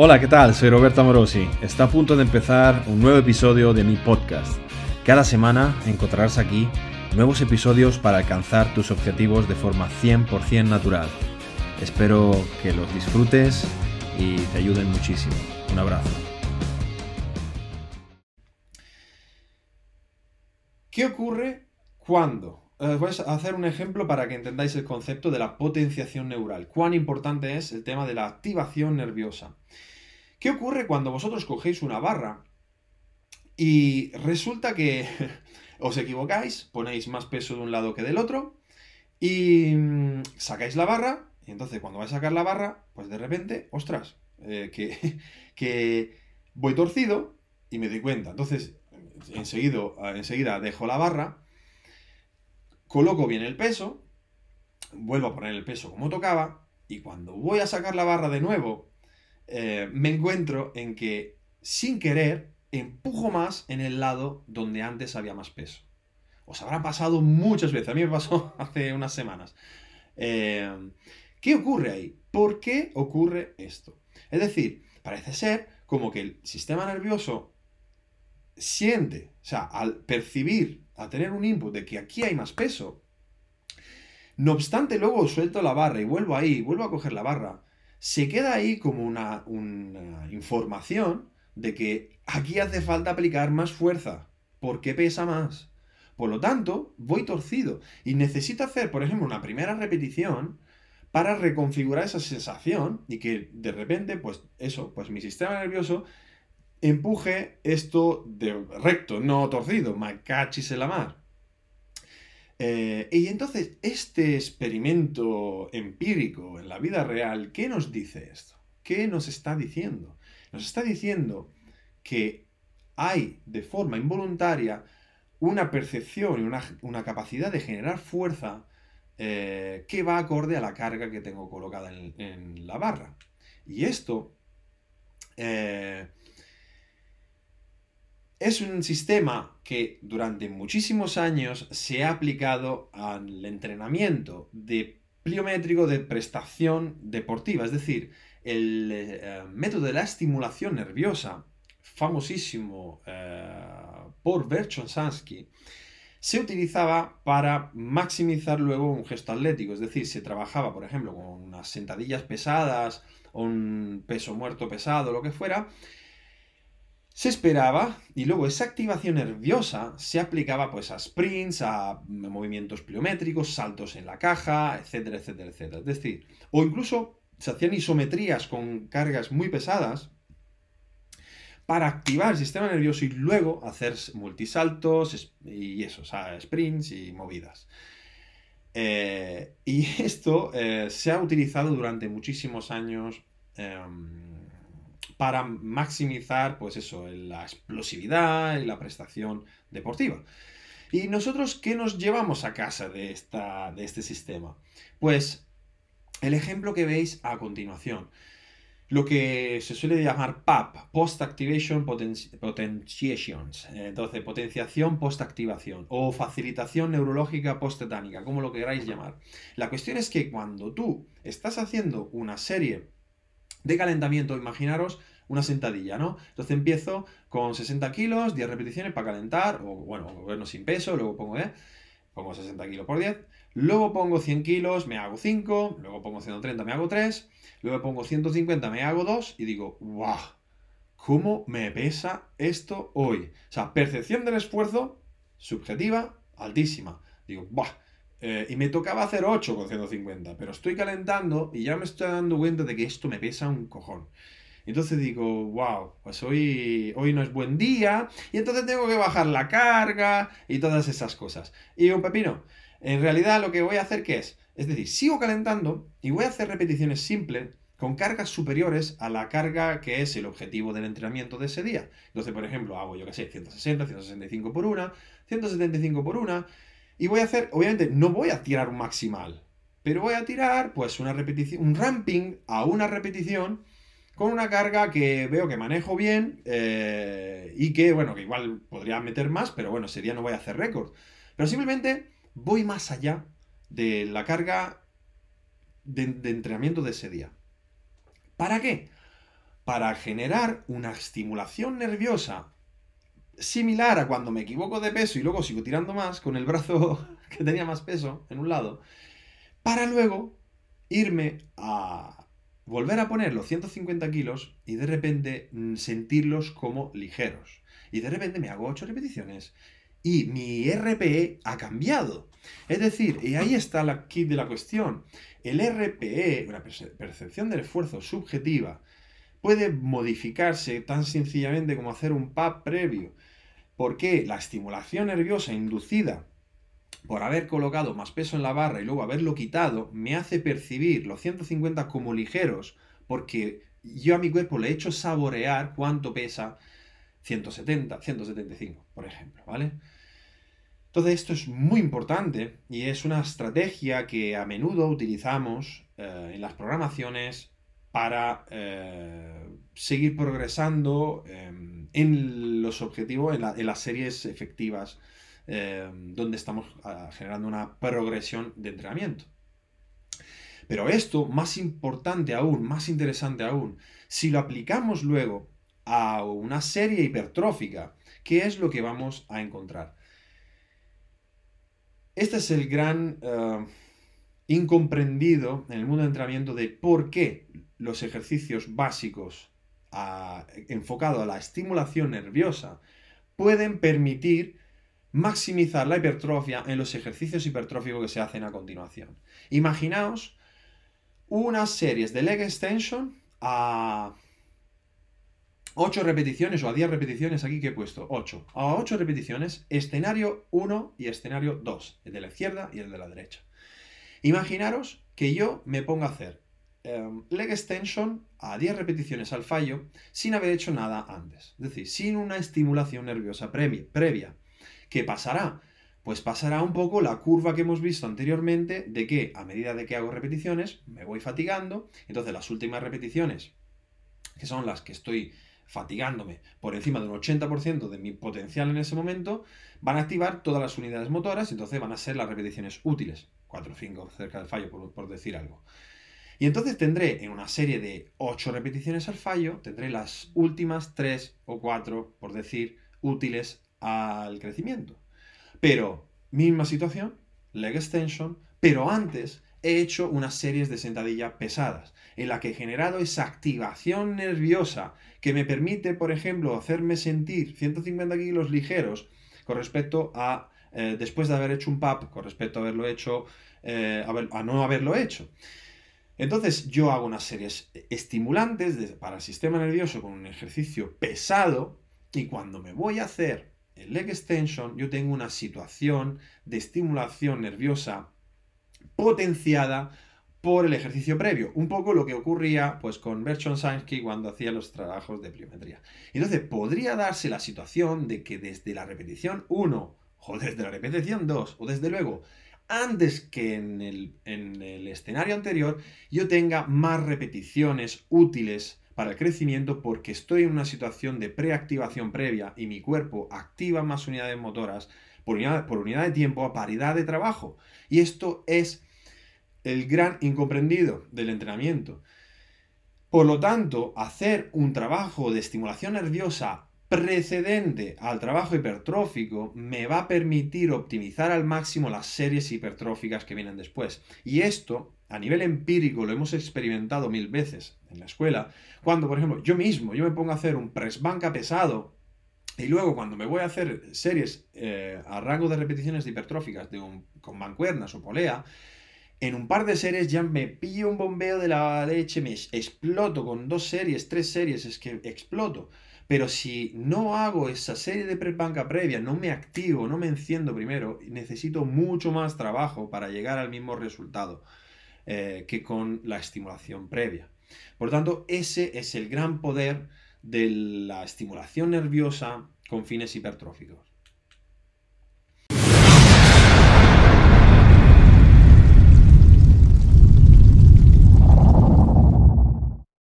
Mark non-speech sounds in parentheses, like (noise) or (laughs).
Hola, ¿qué tal? Soy Roberto Morosi. Está a punto de empezar un nuevo episodio de mi podcast. Cada semana encontrarás aquí nuevos episodios para alcanzar tus objetivos de forma 100% natural. Espero que los disfrutes y te ayuden muchísimo. Un abrazo. ¿Qué ocurre cuando? Eh, voy a hacer un ejemplo para que entendáis el concepto de la potenciación neural. Cuán importante es el tema de la activación nerviosa. ¿Qué ocurre cuando vosotros cogéis una barra y resulta que (laughs) os equivocáis, ponéis más peso de un lado que del otro y mm, sacáis la barra y entonces cuando vais a sacar la barra, pues de repente, ostras, eh, que, (laughs) que voy torcido y me doy cuenta. Entonces, enseguida, enseguida dejo la barra coloco bien el peso, vuelvo a poner el peso como tocaba, y cuando voy a sacar la barra de nuevo, eh, me encuentro en que sin querer empujo más en el lado donde antes había más peso. Os habrá pasado muchas veces, a mí me pasó (laughs) hace unas semanas. Eh, ¿Qué ocurre ahí? ¿Por qué ocurre esto? Es decir, parece ser como que el sistema nervioso siente, o sea, al percibir a tener un input de que aquí hay más peso, no obstante luego suelto la barra y vuelvo ahí, vuelvo a coger la barra, se queda ahí como una, una información de que aquí hace falta aplicar más fuerza, porque pesa más. Por lo tanto, voy torcido y necesito hacer, por ejemplo, una primera repetición para reconfigurar esa sensación y que de repente, pues eso, pues mi sistema nervioso empuje esto de recto, no torcido, macachis en la mar. Eh, y entonces, este experimento empírico en la vida real, ¿qué nos dice esto? ¿Qué nos está diciendo? Nos está diciendo que hay de forma involuntaria una percepción y una, capacidad de generar fuerza eh, que va acorde a la carga que tengo colocada en, la barra. Y esto eh, es un sistema que durante muchísimos años se ha aplicado al entrenamiento de pliométrico de prestación deportiva, es decir, el eh, método de la estimulación nerviosa, famosísimo eh, por Verchonsansky, se utilizaba para maximizar luego un gesto atlético, es decir, se trabajaba, por ejemplo, con unas sentadillas pesadas o un peso muerto pesado, lo que fuera, se esperaba y luego esa activación nerviosa se aplicaba pues a sprints, a movimientos pliométricos, saltos en la caja, etcétera, etcétera, etcétera. Es decir, o incluso se hacían isometrías con cargas muy pesadas para activar el sistema nervioso y luego hacer multisaltos y eso, o sea, sprints y movidas. Eh, y (laughs) esto eh, se ha utilizado durante muchísimos años. Em, para maximizar, pues eso, la explosividad y la prestación deportiva. ¿Y nosotros qué nos llevamos a casa de, esta, de este sistema? Pues el ejemplo que veis a continuación. Lo que se suele llamar PAP, Post Activation Potentiations, entonces potenciación post-activación o facilitación neurológica post-tetánica, como lo queráis llamar. La cuestión es que cuando tú estás haciendo una serie de calentamiento, imaginaros una sentadilla, ¿no? Entonces empiezo con 60 kilos, 10 repeticiones para calentar, o bueno, bueno, sin peso, luego pongo, ¿eh? Pongo 60 kilos por 10, luego pongo 100 kilos, me hago 5, luego pongo 130, me hago 3, luego pongo 150, me hago 2 y digo, ¡guau! ¿Cómo me pesa esto hoy? O sea, percepción del esfuerzo subjetiva altísima. Digo, ¡buah! Eh, y me tocaba hacer 8 con 150, pero estoy calentando y ya me estoy dando cuenta de que esto me pesa un cojón. Entonces digo, wow, pues hoy, hoy no es buen día y entonces tengo que bajar la carga y todas esas cosas. Y un pepino, en realidad lo que voy a hacer ¿qué es? Es decir, sigo calentando y voy a hacer repeticiones simples con cargas superiores a la carga que es el objetivo del entrenamiento de ese día. Entonces, por ejemplo, hago yo que sé, 160, 165 por una, 175 por una, y voy a hacer, obviamente, no voy a tirar un maximal, pero voy a tirar, pues, una repetición, un ramping a una repetición con una carga que veo que manejo bien eh, y que, bueno, que igual podría meter más, pero bueno, ese día no voy a hacer récord. Pero simplemente voy más allá de la carga de, de entrenamiento de ese día. ¿Para qué? para generar una estimulación nerviosa similar a cuando me equivoco de peso y luego sigo tirando más con el brazo (laughs) que tenía más peso en un lado, para luego irme a volver a poner los 150 kilos y de repente mm, sentirlos como ligeros. Y de repente me hago 8 repeticiones y mi RPE ha cambiado. Es decir, y ahí está la kit de la cuestión. El RPE, una percepción del esfuerzo subjetiva, puede modificarse tan sencillamente como hacer un PAP previo. Porque la estimulación nerviosa inducida por haber colocado más peso en la barra y luego haberlo quitado, me hace percibir los 150 como ligeros, porque yo a mi cuerpo le he hecho saborear cuánto pesa 170, 175, por ejemplo, ¿vale? Entonces esto es muy importante y es una estrategia que a menudo utilizamos eh, en las programaciones para eh, seguir progresando em, en los objetivos, en, las series efectivas em, donde estamos ah, generando una progresión de entrenamiento. Pero esto, más importante aún, más interesante aún, si lo aplicamos luego a una serie hipertrófica, ¿qué es lo que vamos a encontrar? Este es el gran eh, incomprendido en el mundo de entrenamiento de por qué los ejercicios básicos enfocados a la estimulación nerviosa pueden permitir maximizar la hipertrofia en los ejercicios hipertróficos que se hacen a continuación. Imaginaos unas series de leg extension a 8 repeticiones o a 10 repeticiones aquí que he puesto 8. A 8 repeticiones, escenario 1 y escenario 2, el de la izquierda y el de la derecha. Imaginaros que yo me ponga a hacer em, leg extension a 10 repeticiones al fallo sin haber hecho nada antes. Es decir, sin una estimulación nerviosa previa. ¿Qué pasará? Pues pasará un poco la curva que hemos visto anteriormente de que a medida de que hago repeticiones me voy fatigando. Entonces las últimas repeticiones, que son las que estoy fatigándome por encima de un 80% de mi potencial en ese momento, van a activar todas las unidades motoras entonces van a ser las repeticiones útiles. 4 o 5 cerca del fallo, por, decir algo. Y entonces tendré en una serie de 8 repeticiones al fallo, tendré las últimas 3 o 4, por decir, útiles al crecimiento. Pero, misma situación, leg extension, pero antes he hecho unas series de sentadilla pesadas, en la que he generado esa activación nerviosa que me permite, por ejemplo, hacerme sentir 150 kilos ligeros con respecto a, eh, después de haber hecho un PAP, con respecto a haberlo hecho, eh, a, no haberlo hecho. Entonces yo hago unas series estimulantes para el sistema nervioso con un ejercicio pesado y cuando me voy a hacer el leg extension yo tengo una situación de estimulación nerviosa potenciada por el ejercicio previo. Un poco lo que ocurría pues, con Bertrand cuando hacía los trabajos de pliometría. Entonces, podría darse la situación de que desde la repetición 1 o desde la repetición 2 o desde luego antes que en el, en el escenario anterior yo tenga más repeticiones útiles para el crecimiento porque estoy en una situación de preactivación previa y mi cuerpo activa más unidades motoras por unidad de tiempo a paridad de trabajo. Y esto es el gran incomprendido del entrenamiento. Por lo tanto, hacer un trabajo de estimulación nerviosa precedente al trabajo hipertrófico me va a permitir optimizar al máximo las series hipertróficas que vienen después. Y esto, a nivel empírico, lo hemos experimentado mil veces en la escuela, cuando, por ejemplo, yo mismo, yo me pongo a hacer un press banca pesado y luego cuando me voy a hacer series eh, a rango de repeticiones hipertróficas de un, con mancuernas o polea, en un par de series ya me pillo un bombeo de la leche, me exploto con dos series, tres series, es que exploto. Pero si no hago esa serie de banca previa, no me activo, no me enciendo primero, necesito mucho más trabajo para llegar al mismo resultado eh, que con la estimulación previa. Por lo tanto, ese es el gran poder de la estimulación nerviosa con fines hipertróficos.